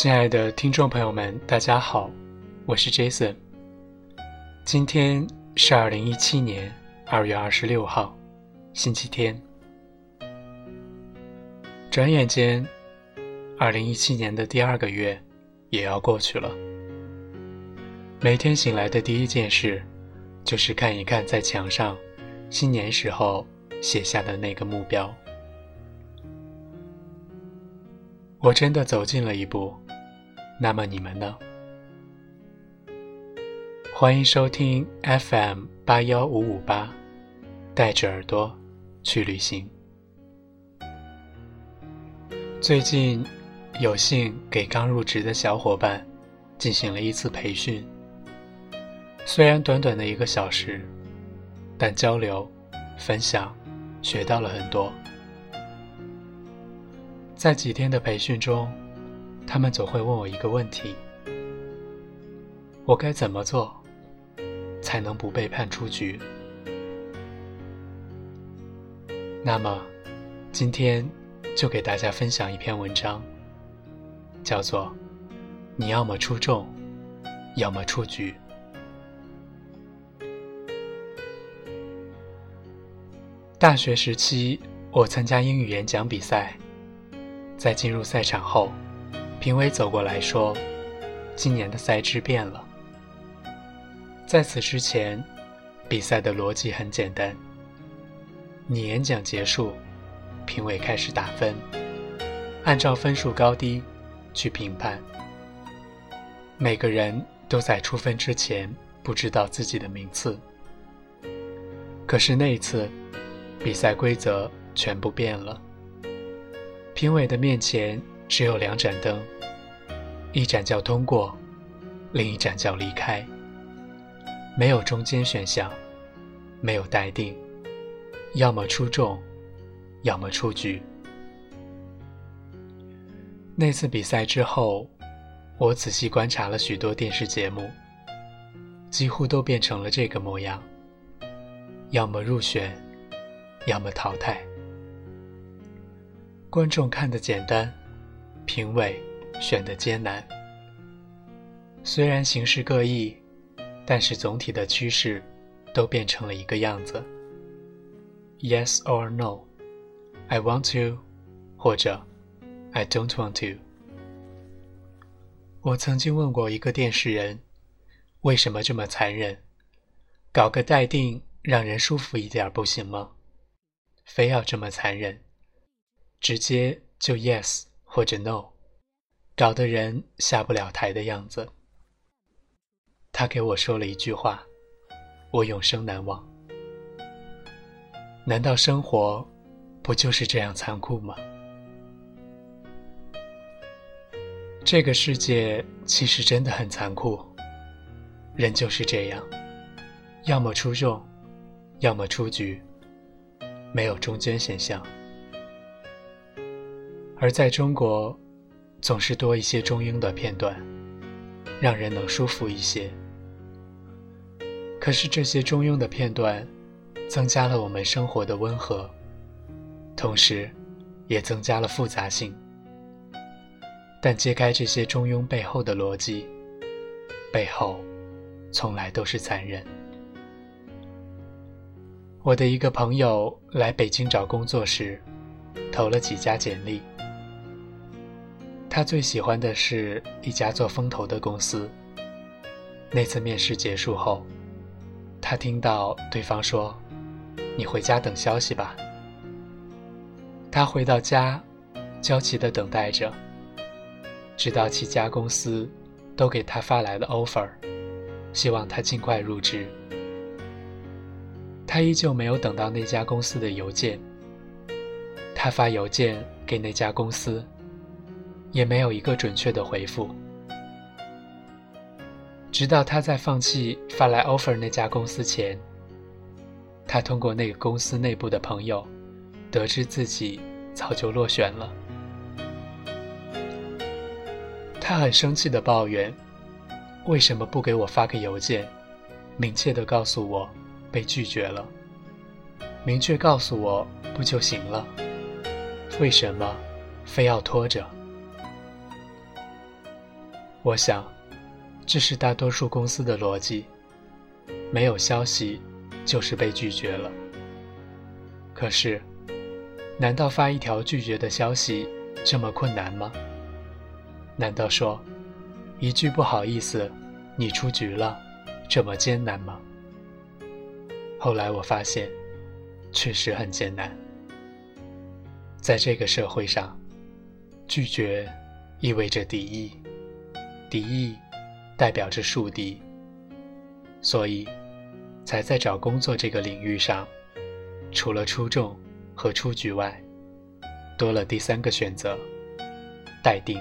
亲爱的听众朋友们，大家好，我是 Jason。今天是二零一七年二月二十六号，星期天。转眼间，二零一七年的第二个月也要过去了。每天醒来的第一件事，就是看一看在墙上新年时候写下的那个目标。我真的走近了一步，那么你们呢？欢迎收听 FM 八幺五五八，带着耳朵去旅行。最近有幸给刚入职的小伙伴进行了一次培训，虽然短短的一个小时，但交流、分享，学到了很多。在几天的培训中，他们总会问我一个问题：我该怎么做才能不被判出局？那么，今天就给大家分享一篇文章，叫做“你要么出众，要么出局”。大学时期，我参加英语演讲比赛。在进入赛场后，评委走过来说：“今年的赛制变了。”在此之前，比赛的逻辑很简单：你演讲结束，评委开始打分，按照分数高低去评判。每个人都在出分之前不知道自己的名次。可是那一次，比赛规则全部变了。评委的面前只有两盏灯，一盏叫通过，另一盏叫离开。没有中间选项，没有待定，要么出众，要么出局。那次比赛之后，我仔细观察了许多电视节目，几乎都变成了这个模样：要么入选，要么淘汰。观众看得简单，评委选的艰难。虽然形式各异，但是总体的趋势都变成了一个样子：Yes or No，I want to，或者 I don't want to。我曾经问过一个电视人，为什么这么残忍？搞个待定，让人舒服一点不行吗？非要这么残忍？直接就 yes 或者 no，搞得人下不了台的样子。他给我说了一句话，我永生难忘。难道生活不就是这样残酷吗？这个世界其实真的很残酷，人就是这样，要么出众，要么出局，没有中间现象。而在中国，总是多一些中英的片段，让人能舒服一些。可是这些中庸的片段，增加了我们生活的温和，同时，也增加了复杂性。但揭开这些中庸背后的逻辑，背后，从来都是残忍。我的一个朋友来北京找工作时，投了几家简历。他最喜欢的是一家做风投的公司。那次面试结束后，他听到对方说：“你回家等消息吧。”他回到家，焦急地等待着，直到七家公司都给他发来了 offer，希望他尽快入职。他依旧没有等到那家公司的邮件。他发邮件给那家公司。也没有一个准确的回复，直到他在放弃发来 offer 那家公司前，他通过那个公司内部的朋友，得知自己早就落选了。他很生气的抱怨：“为什么不给我发个邮件，明确的告诉我被拒绝了？明确告诉我不就行了？为什么非要拖着？”我想，这是大多数公司的逻辑：没有消息，就是被拒绝了。可是，难道发一条拒绝的消息这么困难吗？难道说一句不好意思，你出局了，这么艰难吗？后来我发现，确实很艰难。在这个社会上，拒绝意味着敌意，敌意代表着树敌，所以才在找工作这个领域上。除了出众和出局外，多了第三个选择：待定。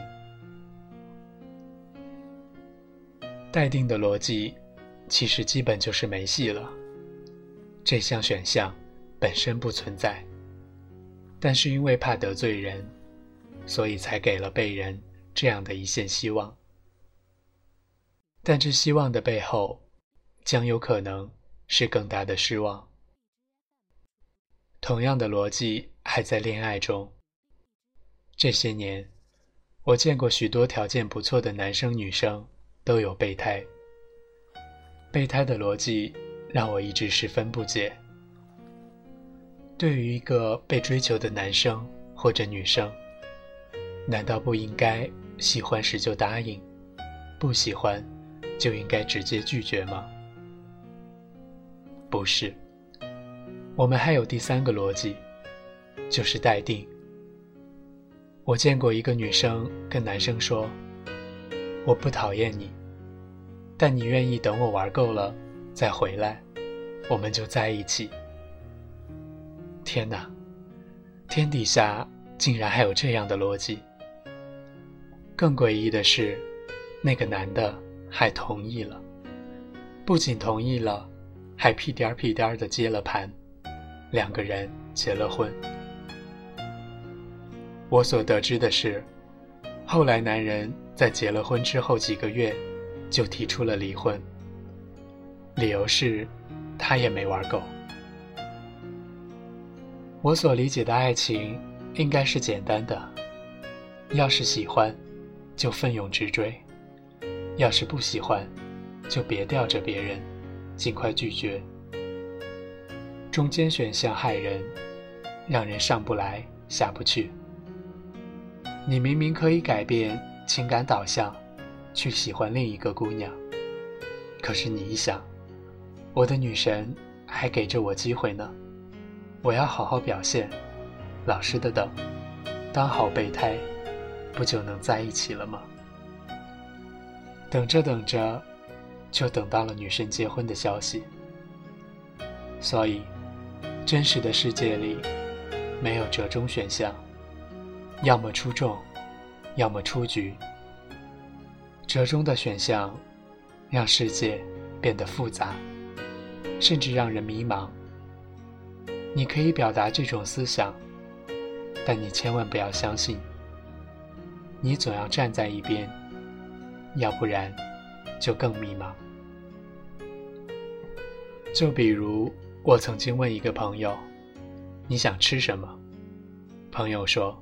待定的逻辑，其实基本就是没戏了。这项选项本身不存在，但是因为怕得罪人，所以才给了被人这样的一线希望。但这希望的背后，将有可能是更大的失望。同样的逻辑还在恋爱中。这些年，我见过许多条件不错的男生女生都有备胎。备胎的逻辑让我一直十分不解。对于一个被追求的男生或者女生，难道不应该喜欢时就答应，不喜欢就应该直接拒绝吗？不是。我们还有第三个逻辑，就是待定。我见过一个女生跟男生说：“我不讨厌你，但你愿意等我玩够了再回来，我们就在一起。”天哪，天底下竟然还有这样的逻辑！更诡异的是，那个男的还同意了，不仅同意了，还屁颠儿屁颠儿的接了盘。两个人结了婚。我所得知的是，后来男人在结了婚之后几个月，就提出了离婚。理由是，他也没玩够。我所理解的爱情，应该是简单的：要是喜欢，就奋勇直追；要是不喜欢，就别吊着别人，尽快拒绝。中间选项害人，让人上不来下不去。你明明可以改变情感导向，去喜欢另一个姑娘，可是你一想，我的女神还给着我机会呢，我要好好表现，老实的等，当好备胎，不就能在一起了吗？等着等着，就等到了女神结婚的消息，所以。真实的世界里，没有折中选项，要么出众，要么出局。折中的选项，让世界变得复杂，甚至让人迷茫。你可以表达这种思想，但你千万不要相信。你总要站在一边，要不然就更迷茫。就比如。我曾经问一个朋友：“你想吃什么？”朋友说：“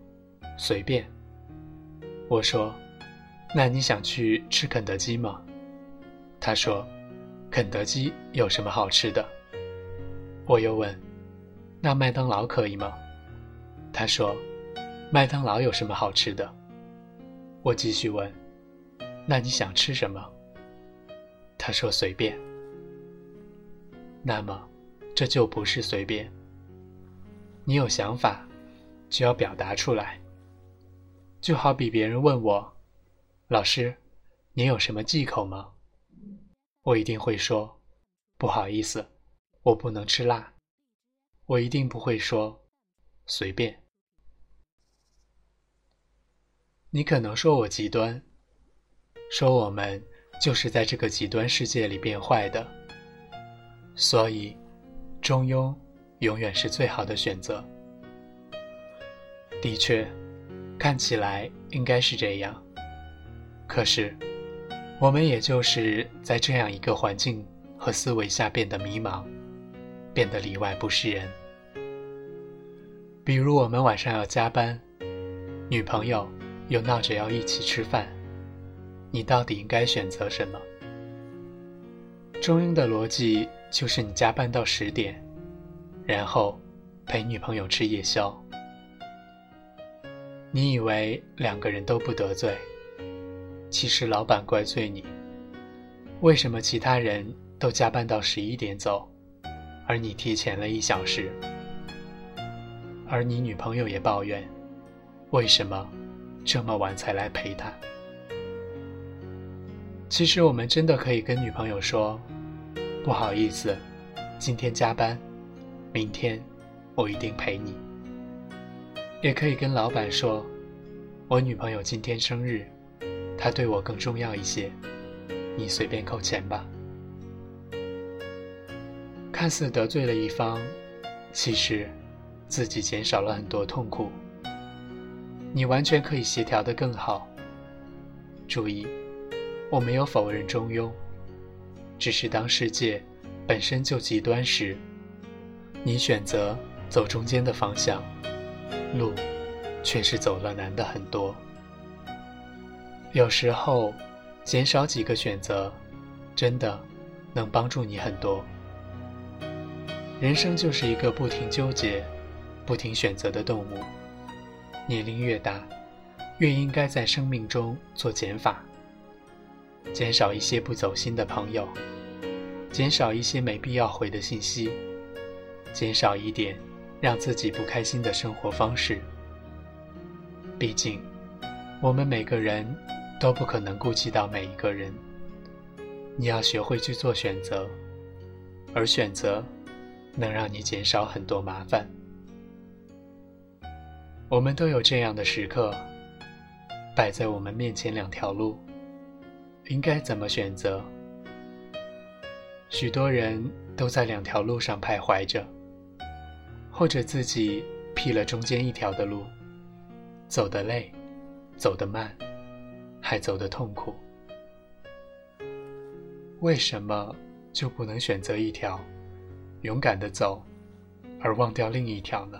随便。”我说：“那你想去吃肯德基吗？”他说：“肯德基有什么好吃的？”我又问：“那麦当劳可以吗？”他说：“麦当劳有什么好吃的？”我继续问：“那你想吃什么？”他说：“随便。”那么。这就不是随便。你有想法，就要表达出来。就好比别人问我：“老师，你有什么忌口吗？”我一定会说：“不好意思，我不能吃辣。”我一定不会说：“随便。”你可能说我极端，说我们就是在这个极端世界里变坏的，所以。中庸永远是最好的选择。的确，看起来应该是这样。可是，我们也就是在这样一个环境和思维下变得迷茫，变得里外不是人。比如，我们晚上要加班，女朋友又闹着要一起吃饭，你到底应该选择什么？中庸的逻辑就是你加班到十点，然后陪女朋友吃夜宵。你以为两个人都不得罪，其实老板怪罪你。为什么其他人都加班到十一点走，而你提前了一小时？而你女朋友也抱怨，为什么这么晚才来陪她？其实我们真的可以跟女朋友说：“不好意思，今天加班，明天我一定陪你。”也可以跟老板说：“我女朋友今天生日，她对我更重要一些，你随便扣钱吧。”看似得罪了一方，其实自己减少了很多痛苦。你完全可以协调的更好。注意。我没有否认中庸，只是当世界本身就极端时，你选择走中间的方向，路却是走了难的很多。有时候，减少几个选择，真的能帮助你很多。人生就是一个不停纠结、不停选择的动物。年龄越大，越应该在生命中做减法。减少一些不走心的朋友，减少一些没必要回的信息，减少一点让自己不开心的生活方式。毕竟，我们每个人都不可能顾及到每一个人。你要学会去做选择，而选择能让你减少很多麻烦。我们都有这样的时刻，摆在我们面前两条路。应该怎么选择？许多人都在两条路上徘徊着，或者自己辟了中间一条的路，走得累，走得慢，还走得痛苦。为什么就不能选择一条，勇敢的走，而忘掉另一条呢？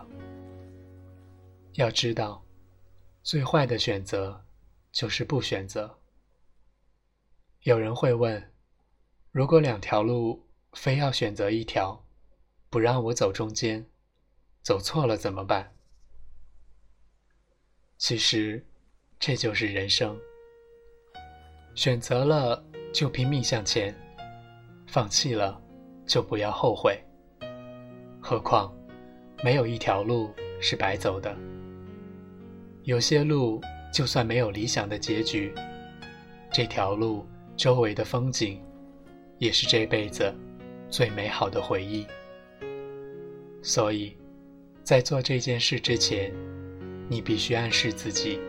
要知道，最坏的选择就是不选择。有人会问：如果两条路非要选择一条，不让我走中间，走错了怎么办？其实，这就是人生。选择了就拼命向前，放弃了就不要后悔。何况，没有一条路是白走的。有些路就算没有理想的结局，这条路。周围的风景，也是这辈子最美好的回忆。所以，在做这件事之前，你必须暗示自己：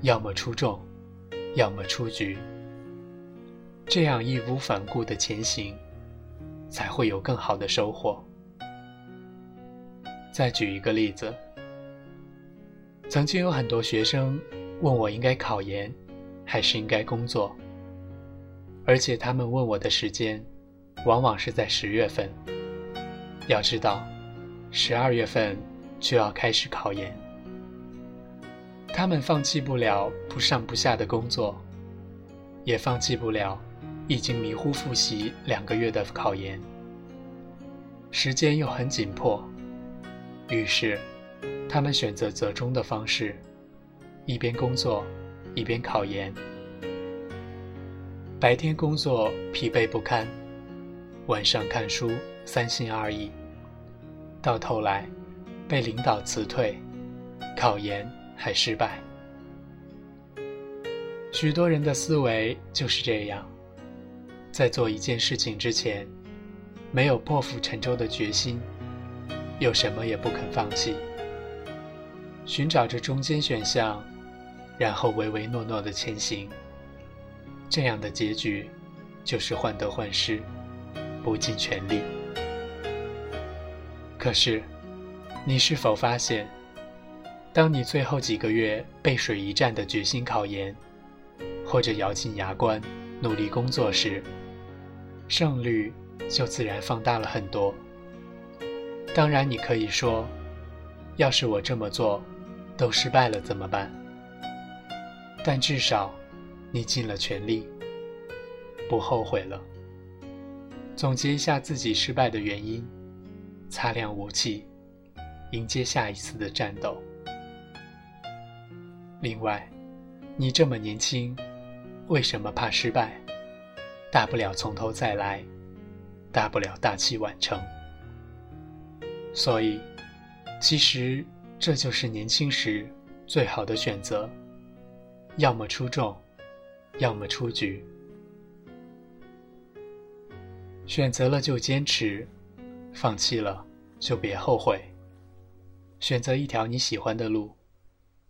要么出众，要么出局。这样义无反顾的前行，才会有更好的收获。再举一个例子，曾经有很多学生问我应该考研，还是应该工作。而且他们问我的时间，往往是在十月份。要知道，十二月份就要开始考研。他们放弃不了不上不下的工作，也放弃不了已经迷糊复习两个月的考研。时间又很紧迫，于是，他们选择折中的方式，一边工作，一边考研。白天工作疲惫不堪，晚上看书三心二意，到头来被领导辞退，考研还失败。许多人的思维就是这样，在做一件事情之前，没有破釜沉舟的决心，又什么也不肯放弃，寻找着中间选项，然后唯唯诺诺的前行。这样的结局，就是患得患失，不尽全力。可是，你是否发现，当你最后几个月背水一战的决心考研，或者咬紧牙关努力工作时，胜率就自然放大了很多。当然，你可以说，要是我这么做，都失败了怎么办？但至少。你尽了全力，不后悔了。总结一下自己失败的原因，擦亮武器，迎接下一次的战斗。另外，你这么年轻，为什么怕失败？大不了从头再来，大不了大器晚成。所以，其实这就是年轻时最好的选择：要么出众，要么出局。选择了就坚持，放弃了就别后悔。选择一条你喜欢的路，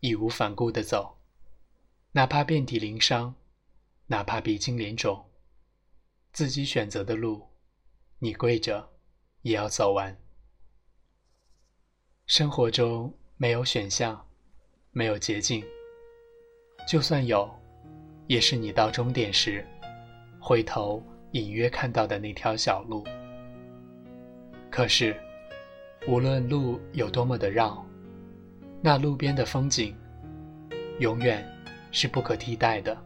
义无反顾的走，哪怕遍体鳞伤，哪怕鼻青脸肿，自己选择的路，你跪着也要走完。生活中没有选项，没有捷径，就算有，也是你到终点时，回头。隐约看到的那条小路，可是，无论路有多么的绕，那路边的风景，永远是不可替代的。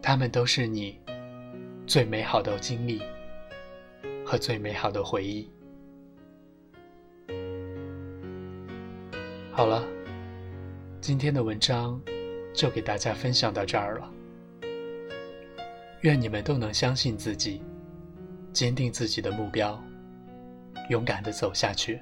它们都是你最美好的经历和最美好的回忆。好了，今天的文章就给大家分享到这儿了。愿你们都能相信自己，坚定自己的目标，勇敢的走下去。